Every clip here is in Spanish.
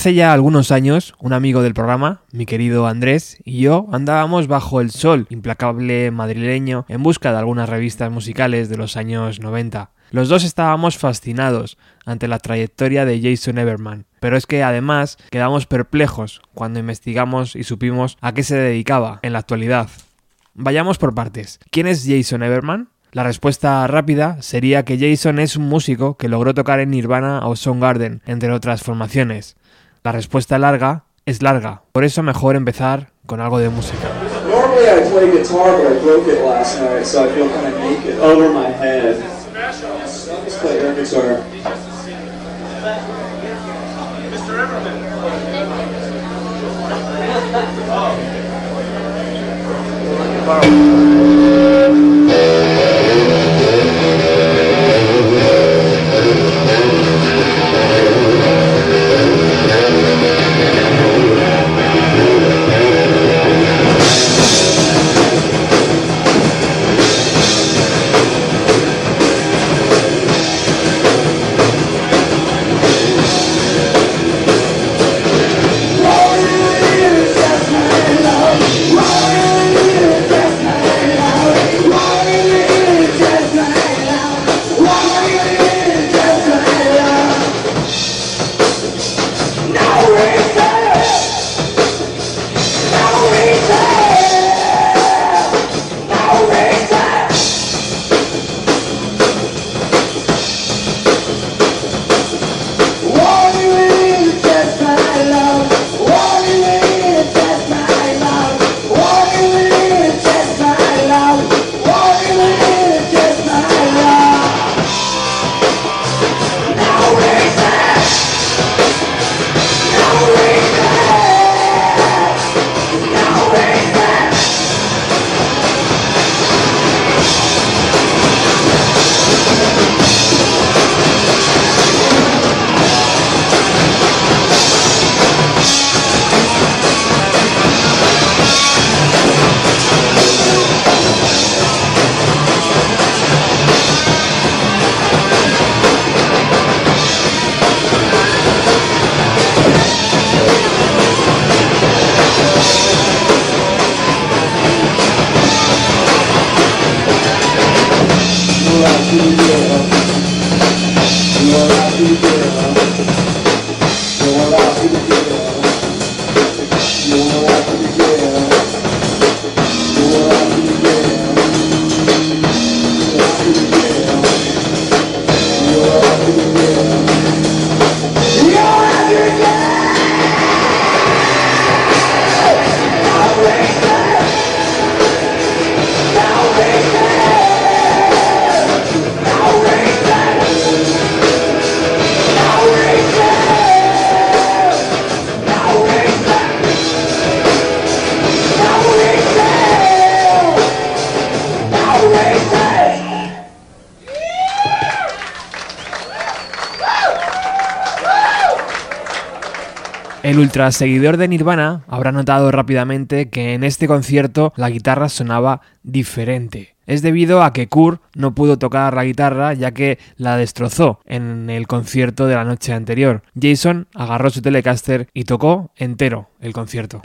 Hace ya algunos años, un amigo del programa, mi querido Andrés, y yo andábamos bajo el sol implacable madrileño en busca de algunas revistas musicales de los años 90. Los dos estábamos fascinados ante la trayectoria de Jason Everman, pero es que además quedamos perplejos cuando investigamos y supimos a qué se dedicaba en la actualidad. Vayamos por partes. ¿Quién es Jason Everman? La respuesta rápida sería que Jason es un músico que logró tocar en Nirvana o Soundgarden, entre otras formaciones. La respuesta larga es larga, por eso mejor empezar con algo de música. Normally I play guitar, but I broke it last night, so I feel kind of naked over my head. Let's play air guitar. El ultra seguidor de Nirvana habrá notado rápidamente que en este concierto la guitarra sonaba diferente. Es debido a que Kurt no pudo tocar la guitarra ya que la destrozó en el concierto de la noche anterior. Jason agarró su Telecaster y tocó entero el concierto.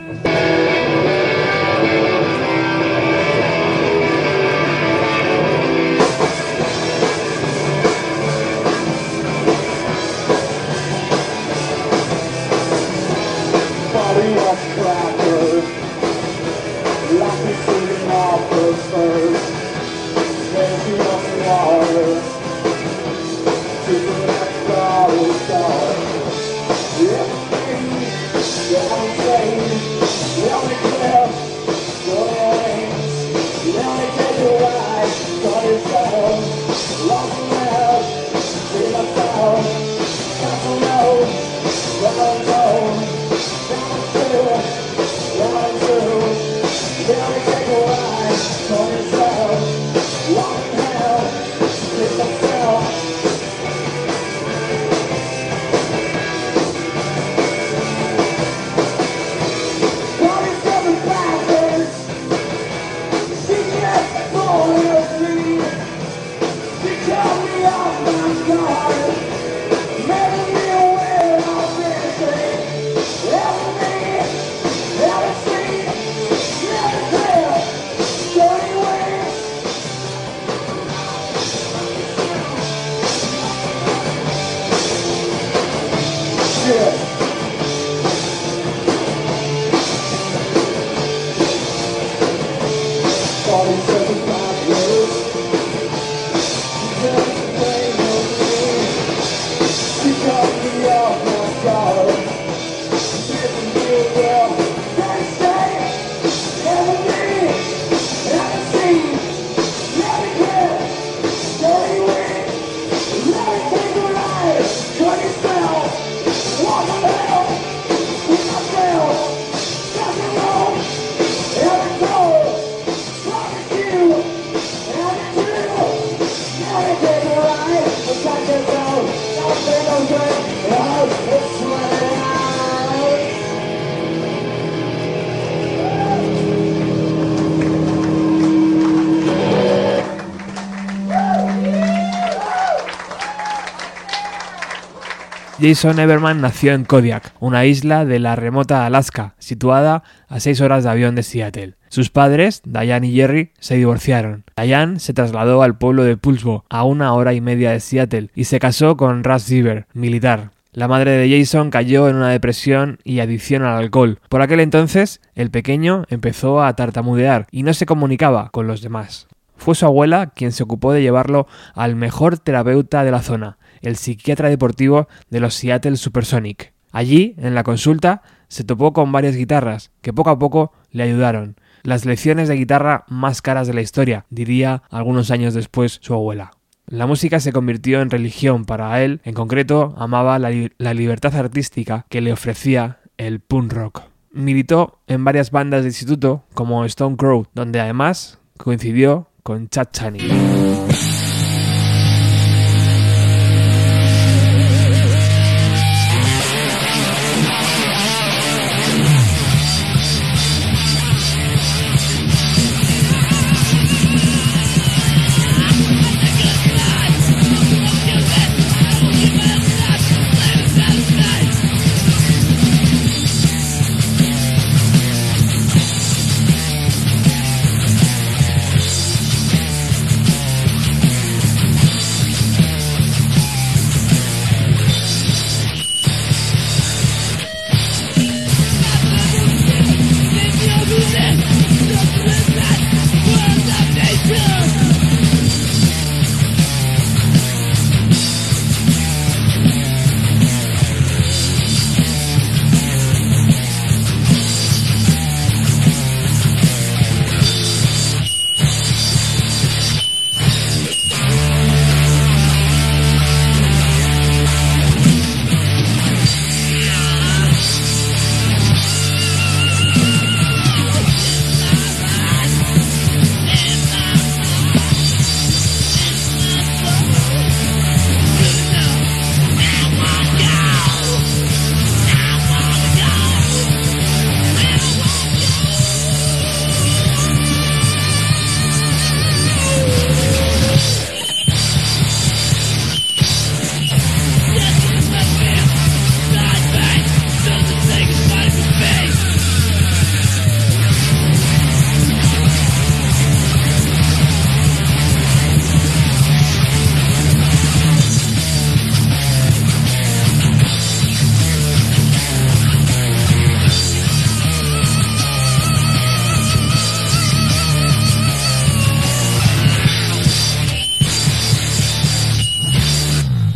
Jason Everman nació en Kodiak, una isla de la remota Alaska, situada a 6 horas de avión de Seattle. Sus padres, Diane y Jerry, se divorciaron. Diane se trasladó al pueblo de Pulsbo, a una hora y media de Seattle, y se casó con Russ Siever, militar. La madre de Jason cayó en una depresión y adicción al alcohol. Por aquel entonces, el pequeño empezó a tartamudear y no se comunicaba con los demás. Fue su abuela quien se ocupó de llevarlo al mejor terapeuta de la zona, el psiquiatra deportivo de los Seattle Supersonic. Allí, en la consulta, se topó con varias guitarras que poco a poco le ayudaron. Las lecciones de guitarra más caras de la historia, diría algunos años después su abuela. La música se convirtió en religión para él, en concreto amaba la, libertad artística que le ofrecía el punk rock. Militó en varias bandas de instituto como Stone Crow, donde además coincidió con Chad Channing.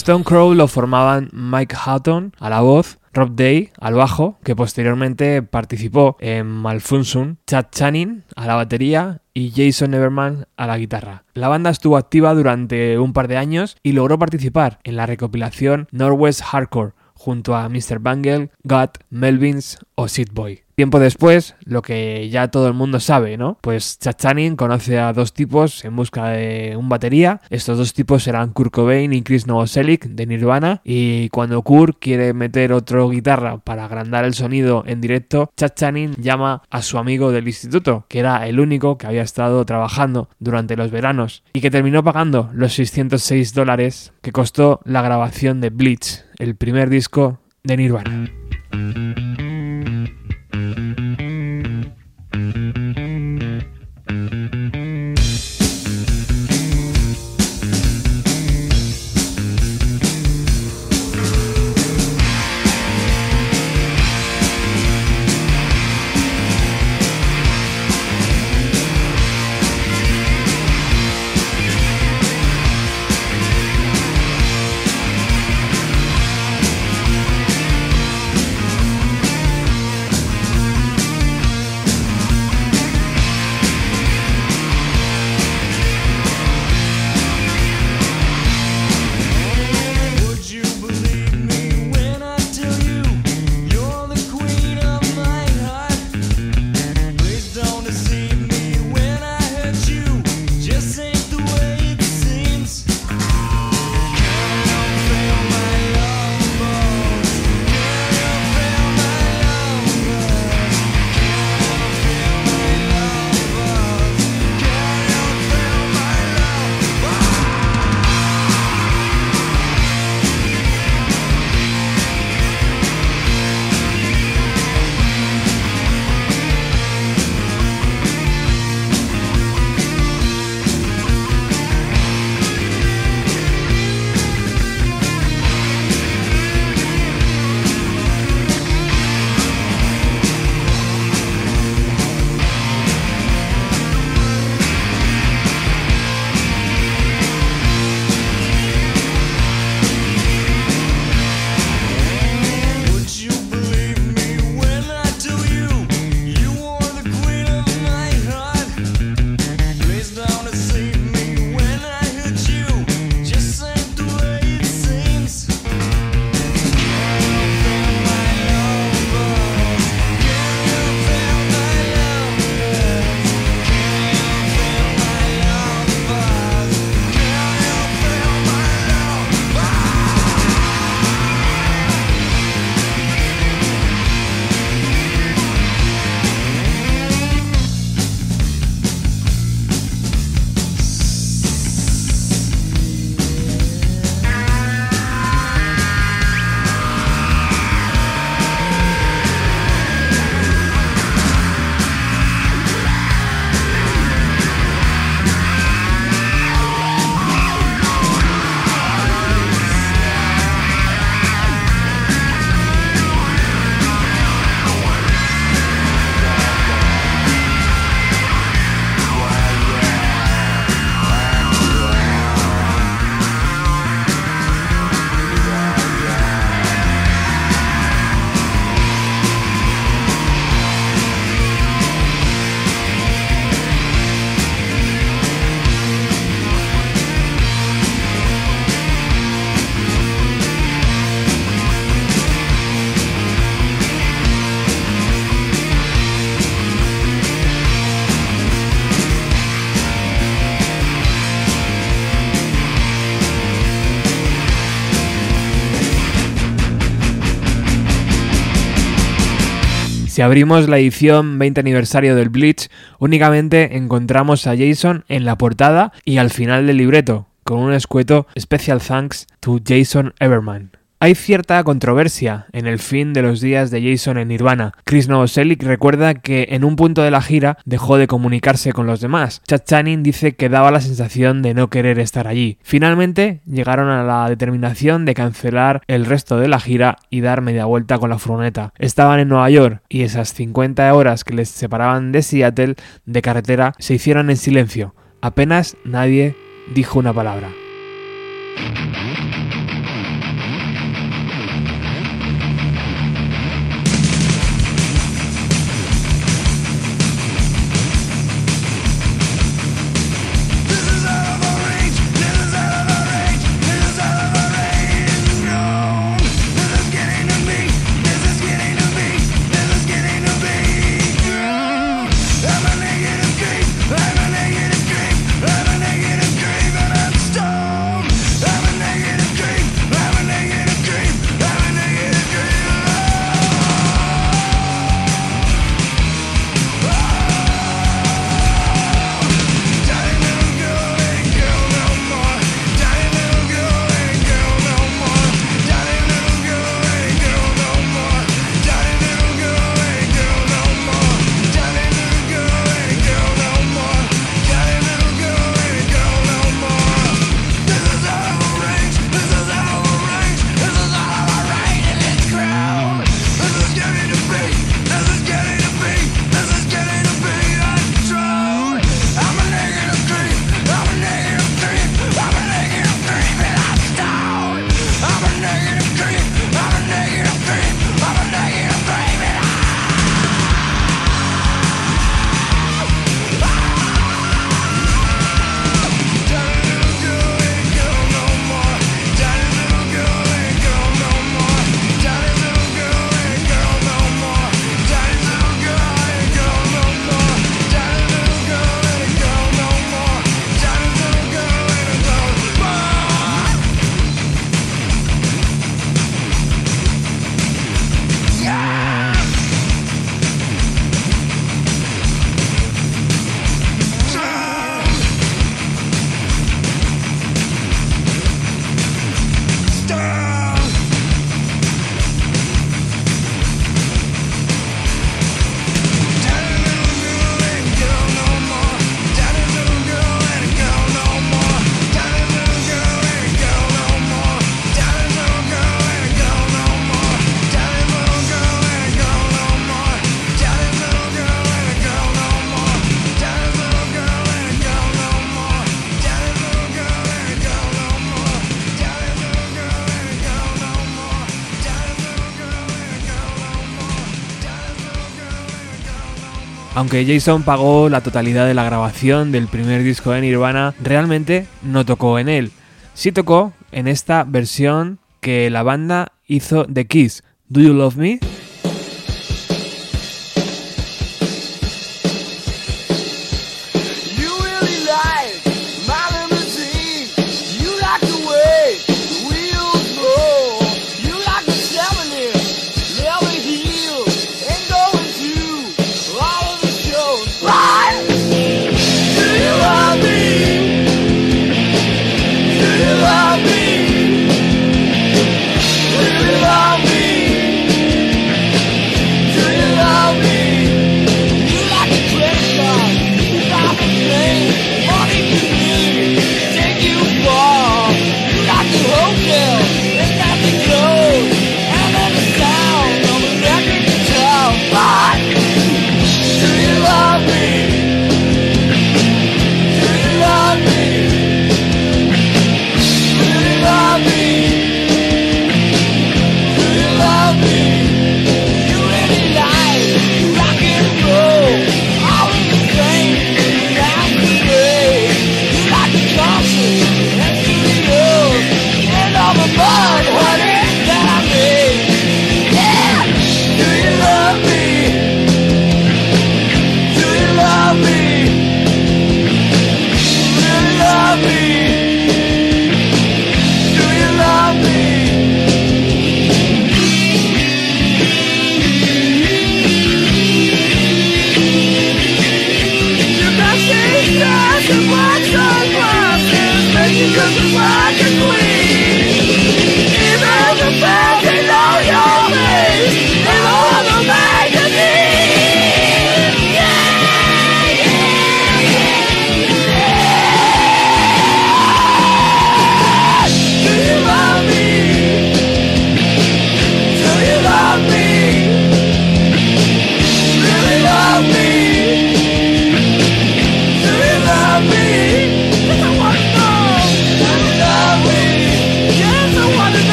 Stone Crow lo formaban Mike Hutton a la voz, Rob Day al bajo, que posteriormente participó en Malfunction, Chad Channing a la batería y Jason Everman a la guitarra. La banda estuvo activa durante un par de años y logró participar en la recopilación Northwest Hardcore junto a Mr. Bangle, God, Melvins o Sid Boy. Tiempo después, lo que ya todo el mundo sabe, ¿no? Pues Chad Channing conoce a dos tipos en busca de un batería. Estos dos tipos eran Kurt Cobain y Chris Novoselic de Nirvana. Y cuando Kurt quiere meter otro guitarra para agrandar el sonido en directo, Chad Channing llama a su amigo del instituto, que era el único que había estado trabajando durante los veranos y que terminó pagando los 606 dólares que costó la grabación de Bleach, el primer disco de Nirvana. Si abrimos la edición 20 aniversario del Bleach, únicamente encontramos a Jason en la portada y al final del libreto, con un escueto Special Thanks to Jason Everman. Hay cierta controversia en el fin de los días de Jason en Nirvana. Chris Novoselic recuerda que en un punto de la gira dejó de comunicarse con los demás. Chad Channing dice que daba la sensación de no querer estar allí. Finalmente llegaron a la determinación de cancelar el resto de la gira y dar media vuelta con la furgoneta. Estaban en Nueva York y esas 50 horas que les separaban de Seattle de carretera se hicieron en silencio. Apenas nadie dijo una palabra. Aunque Jason pagó la totalidad de la grabación del primer disco de Nirvana, realmente no tocó en él. Sí tocó en esta versión que la banda hizo de Kiss, Do You Love Me?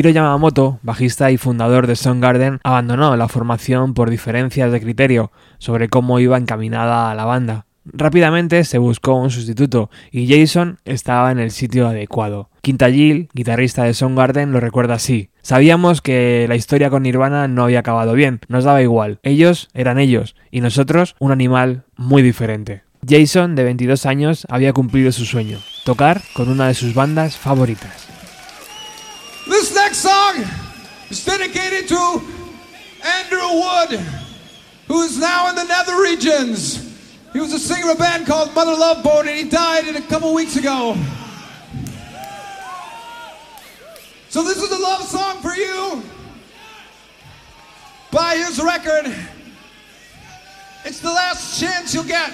Hiro Yamamoto, bajista y fundador de Soundgarden, abandonó la formación por diferencias de criterio sobre cómo iba encaminada a la banda. Rápidamente se buscó un sustituto y Jason estaba en el sitio adecuado. Quintagil, guitarrista de Soundgarden, lo recuerda así. Sabíamos que la historia con Nirvana no había acabado bien, nos daba igual. Ellos eran ellos y nosotros un animal muy diferente. Jason, de 22 años, había cumplido su sueño, tocar con una de sus bandas favoritas. Next song is dedicated to Andrew Wood, who is now in the nether regions. He was a singer of a band called Mother Love Bone, and he died a couple weeks ago. So this is a love song for you. by his record. It's the last chance you'll get.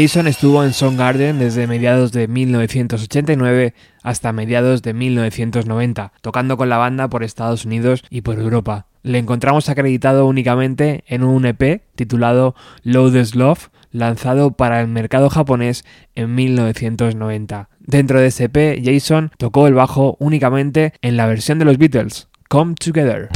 Jason estuvo en Soundgarden desde mediados de 1989 hasta mediados de 1990, tocando con la banda por Estados Unidos y por Europa. Le encontramos acreditado únicamente en un EP titulado Loudest Love, lanzado para el mercado japonés en 1990. Dentro de ese EP, Jason tocó el bajo únicamente en la versión de los Beatles, Come Together.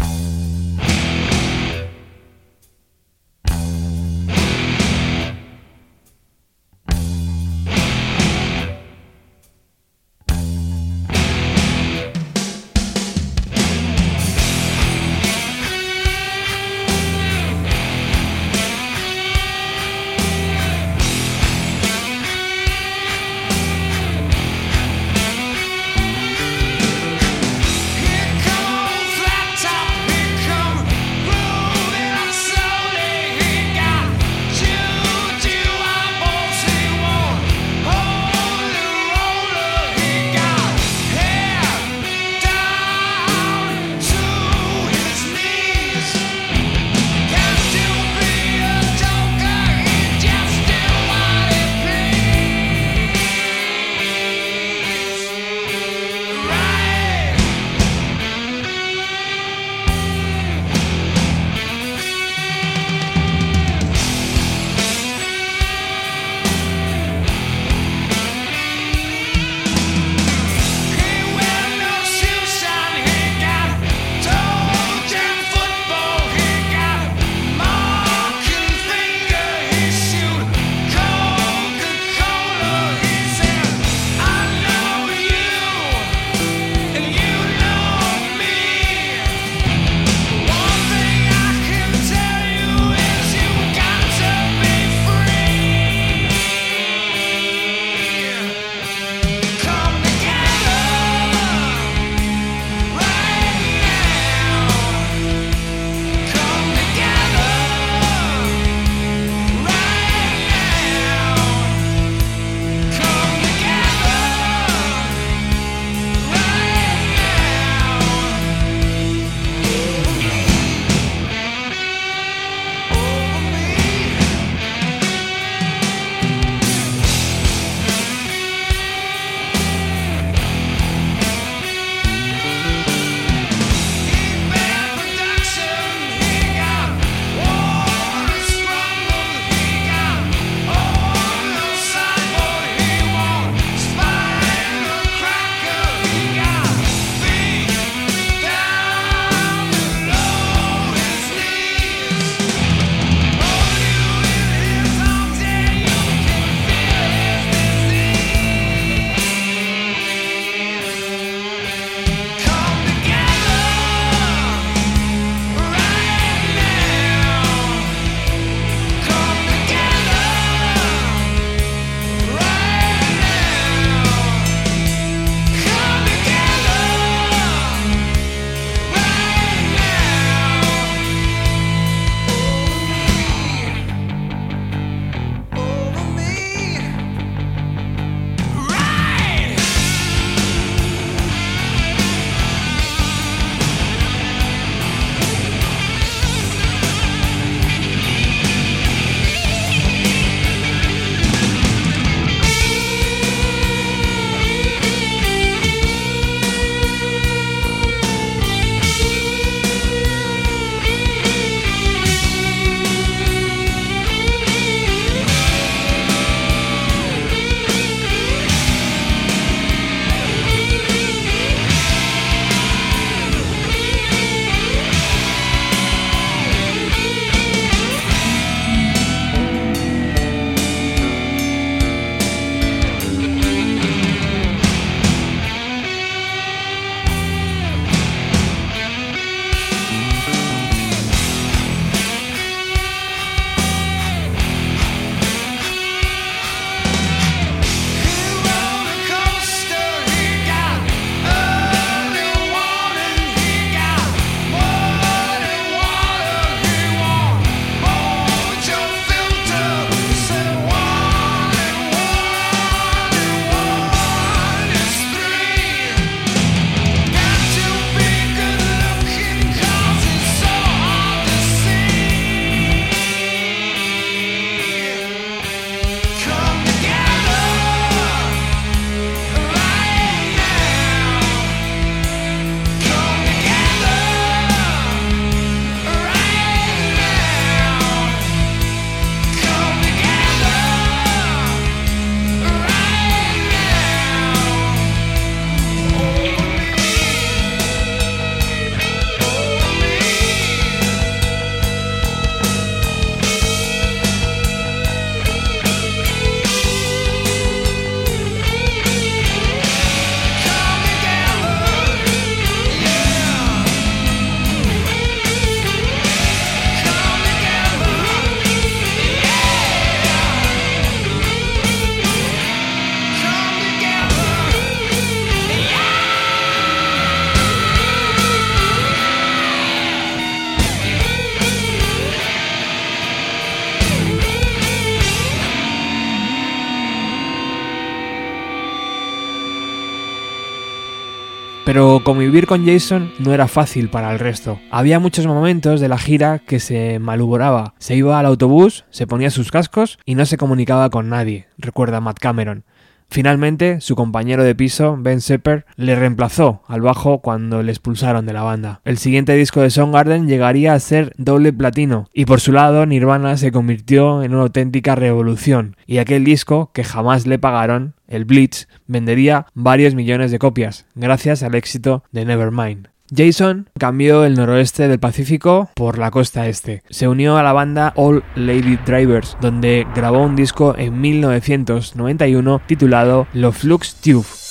Convivir con Jason no era fácil para el resto. Había muchos momentos de la gira que se malhumoraba. Se iba al autobús, se ponía sus cascos y no se comunicaba con nadie, recuerda Matt Cameron. Finalmente, su compañero de piso, Ben Sepper, le reemplazó al bajo cuando le expulsaron de la banda. El siguiente disco de Soundgarden llegaría a ser doble platino, y por su lado Nirvana se convirtió en una auténtica revolución, y aquel disco, que jamás le pagaron, el Blitz, vendería varios millones de copias, gracias al éxito de Nevermind. Jason cambió el noroeste del Pacífico por la costa este. Se unió a la banda All Lady Drivers, donde grabó un disco en 1991 titulado Lo Flux Tube.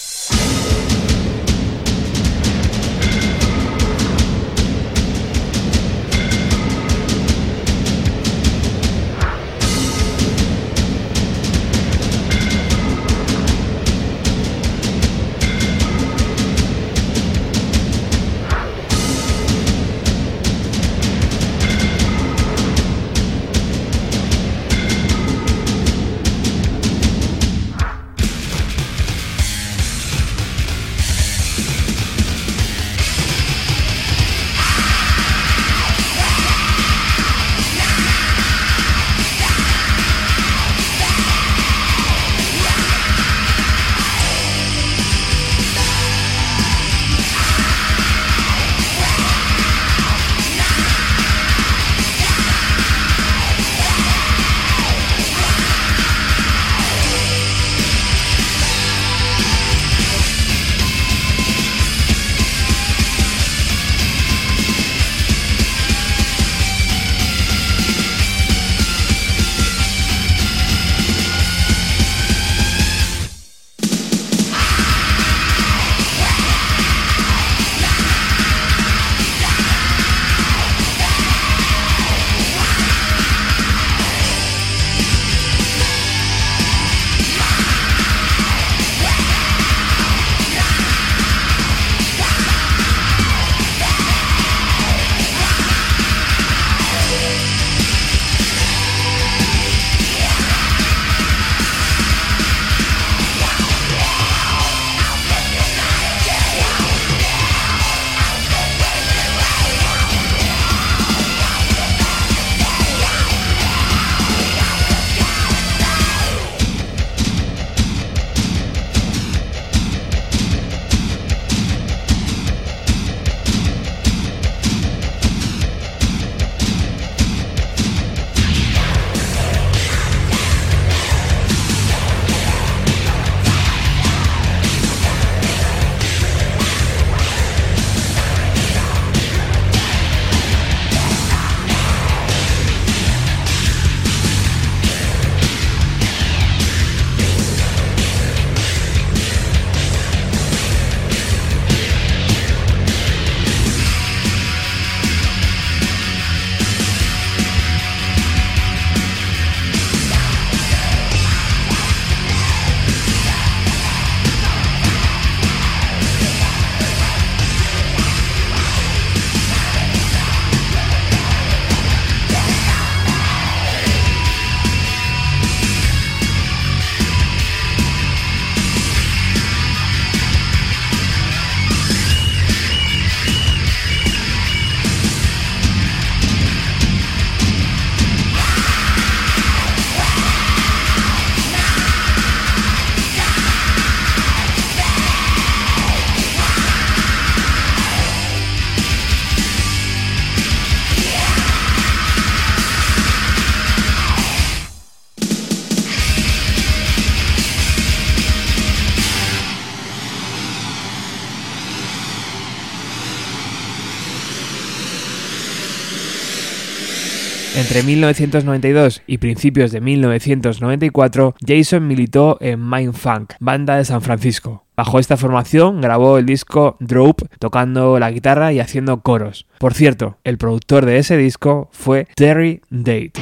Entre 1992 y principios de 1994, Jason militó en Mindfunk, banda de San Francisco. Bajo esta formación grabó el disco Drope tocando la guitarra y haciendo coros. Por cierto, el productor de ese disco fue Terry Date.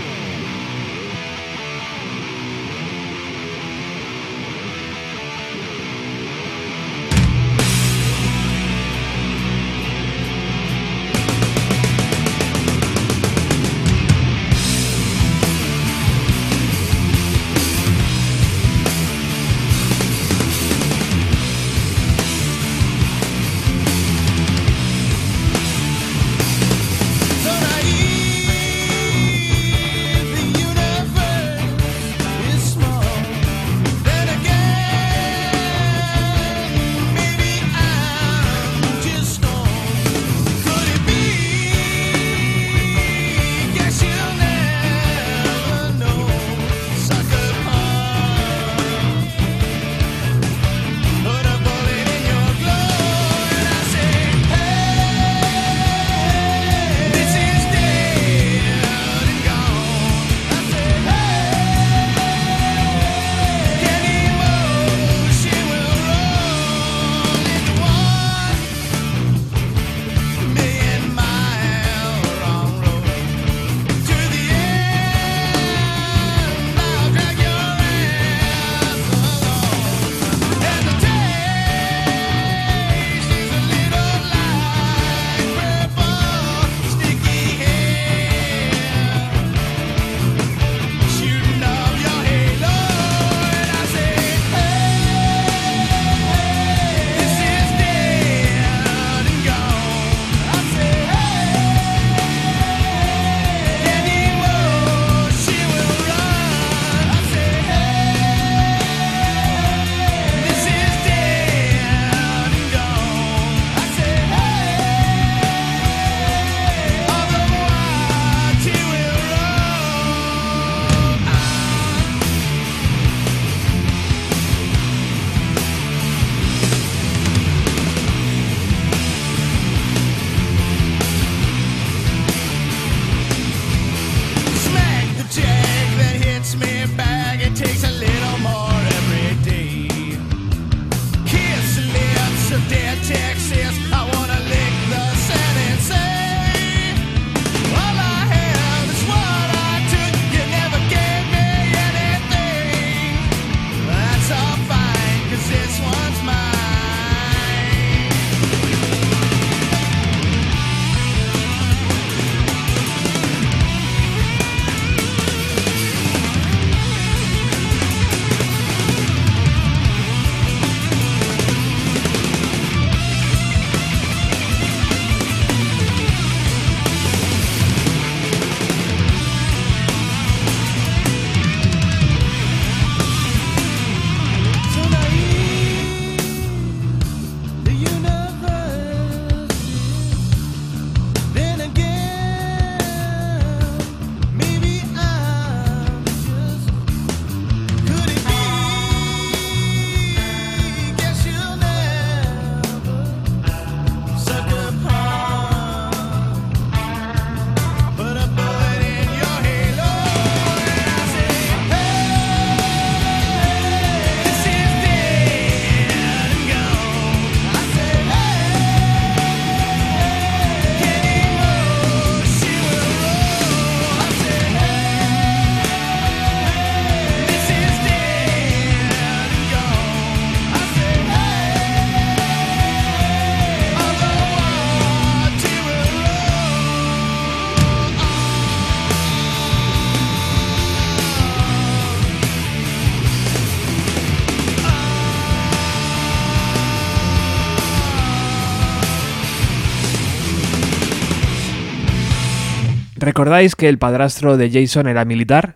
¿Recordáis que el padrastro de Jason era militar?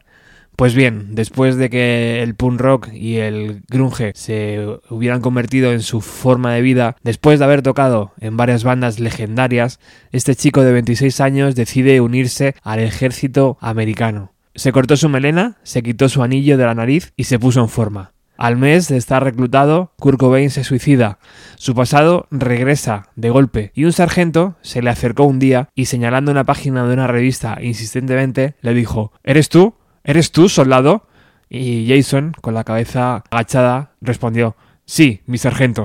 Pues bien, después de que el punk rock y el grunge se hubieran convertido en su forma de vida, después de haber tocado en varias bandas legendarias, este chico de 26 años decide unirse al ejército americano. Se cortó su melena, se quitó su anillo de la nariz y se puso en forma. Al mes de estar reclutado, Kurt Cobain se suicida. Su pasado regresa de golpe y un sargento se le acercó un día y señalando una página de una revista insistentemente le dijo ¿Eres tú? ¿Eres tú, soldado? Y Jason, con la cabeza agachada, respondió Sí, mi sargento.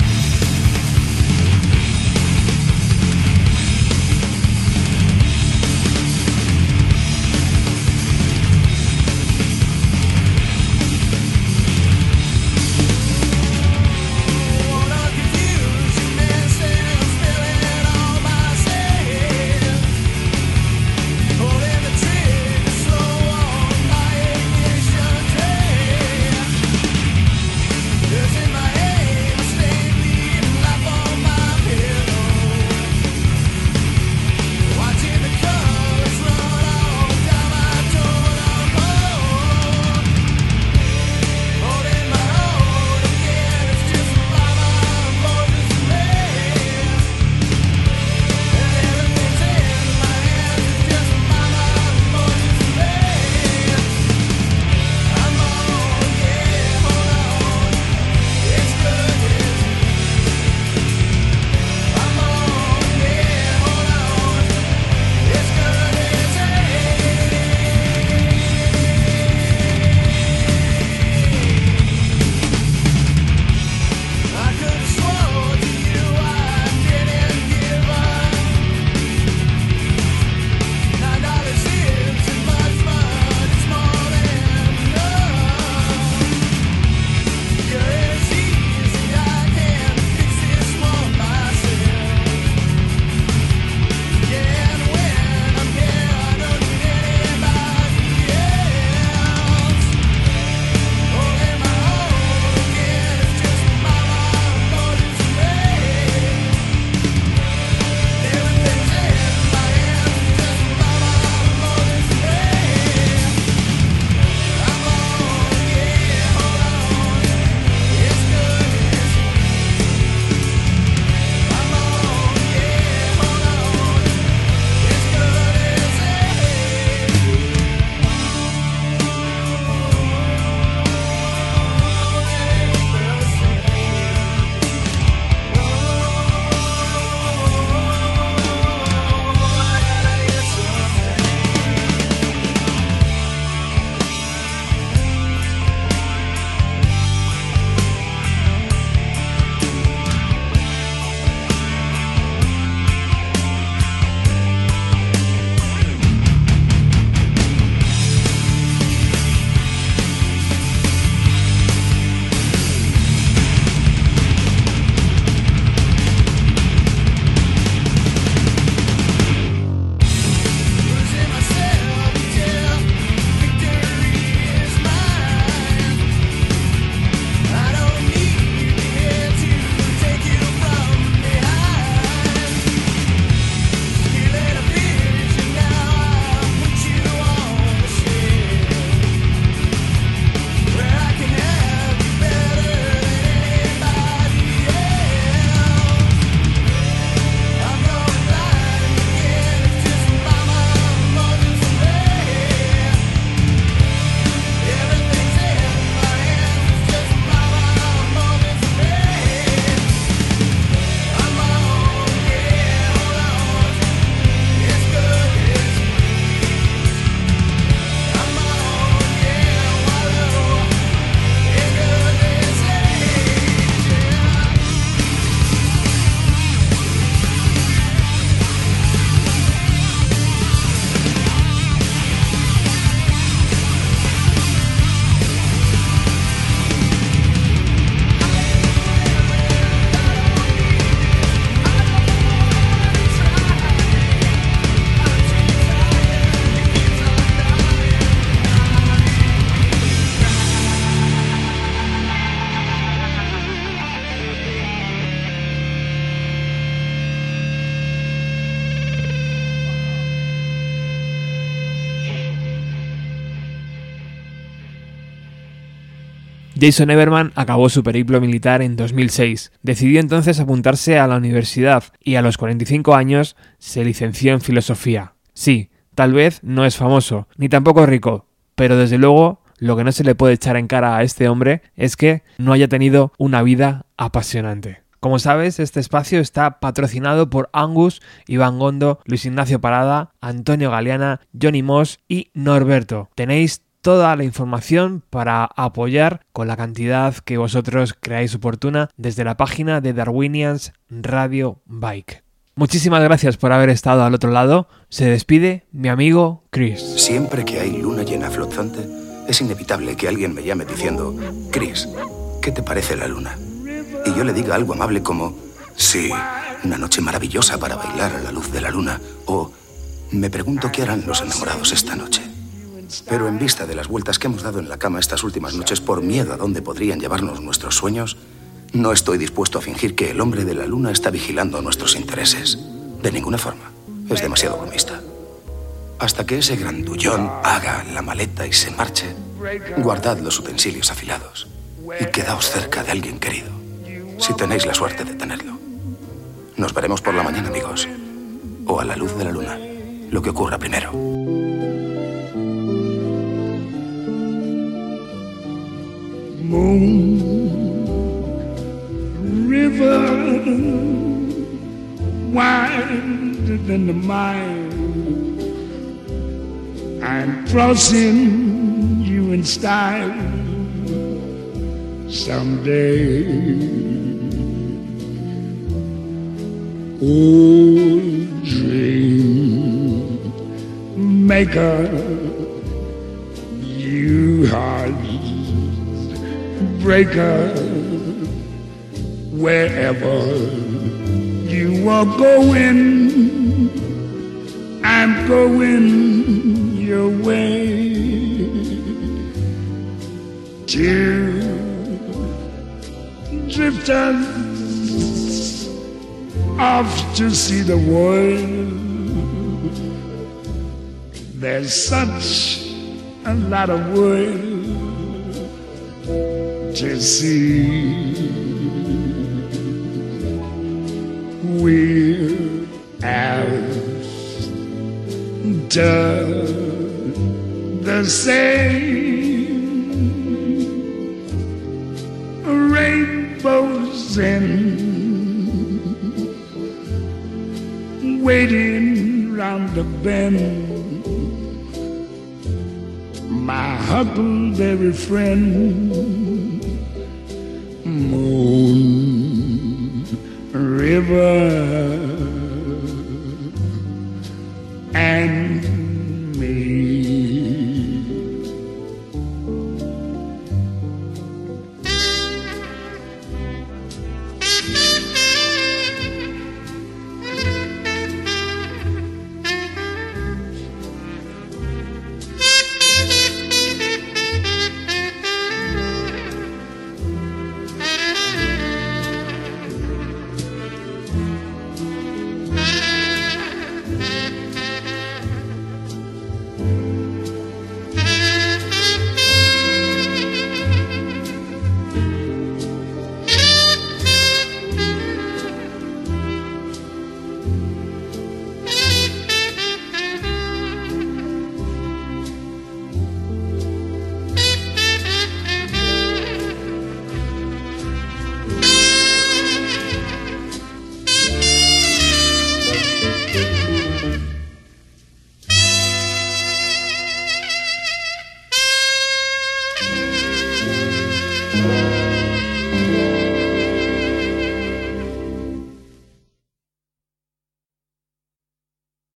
Jason Everman acabó su periplo militar en 2006. Decidió entonces apuntarse a la universidad y a los 45 años se licenció en filosofía. Sí, tal vez no es famoso, ni tampoco rico, pero desde luego lo que no se le puede echar en cara a este hombre es que no haya tenido una vida apasionante. Como sabes, este espacio está patrocinado por Angus, Iván Gondo, Luis Ignacio Parada, Antonio Galeana, Johnny Moss y Norberto. Tenéis toda la información para apoyar con la cantidad que vosotros creáis oportuna desde la página de Darwinians Radio Bike. Muchísimas gracias por haber estado al otro lado. Se despide mi amigo Chris. Siempre que hay luna llena flotante, es inevitable que alguien me llame diciendo, Chris, ¿qué te parece la luna? Y yo le diga algo amable como, sí, una noche maravillosa para bailar a la luz de la luna, o me pregunto qué harán los enamorados esta noche. Pero en vista de las vueltas que hemos dado en la cama estas últimas noches por miedo a dónde podrían llevarnos nuestros sueños, no estoy dispuesto a fingir que el hombre de la luna está vigilando nuestros intereses. De ninguna forma. Es demasiado bromista. Hasta que ese grandullón haga la maleta y se marche, guardad los utensilios afilados y quedaos cerca de alguien querido, si tenéis la suerte de tenerlo. Nos veremos por la mañana, amigos, o a la luz de la luna, lo que ocurra primero. Moon, river wider than the mile. I'm crossing you in style someday. Oh, dream maker, you heart breaker wherever you are going. I'm going your way. Two drifters off to see the world. There's such a lot of world to see. We're after the same rainbows in waiting round the bend. My huckleberry friend river,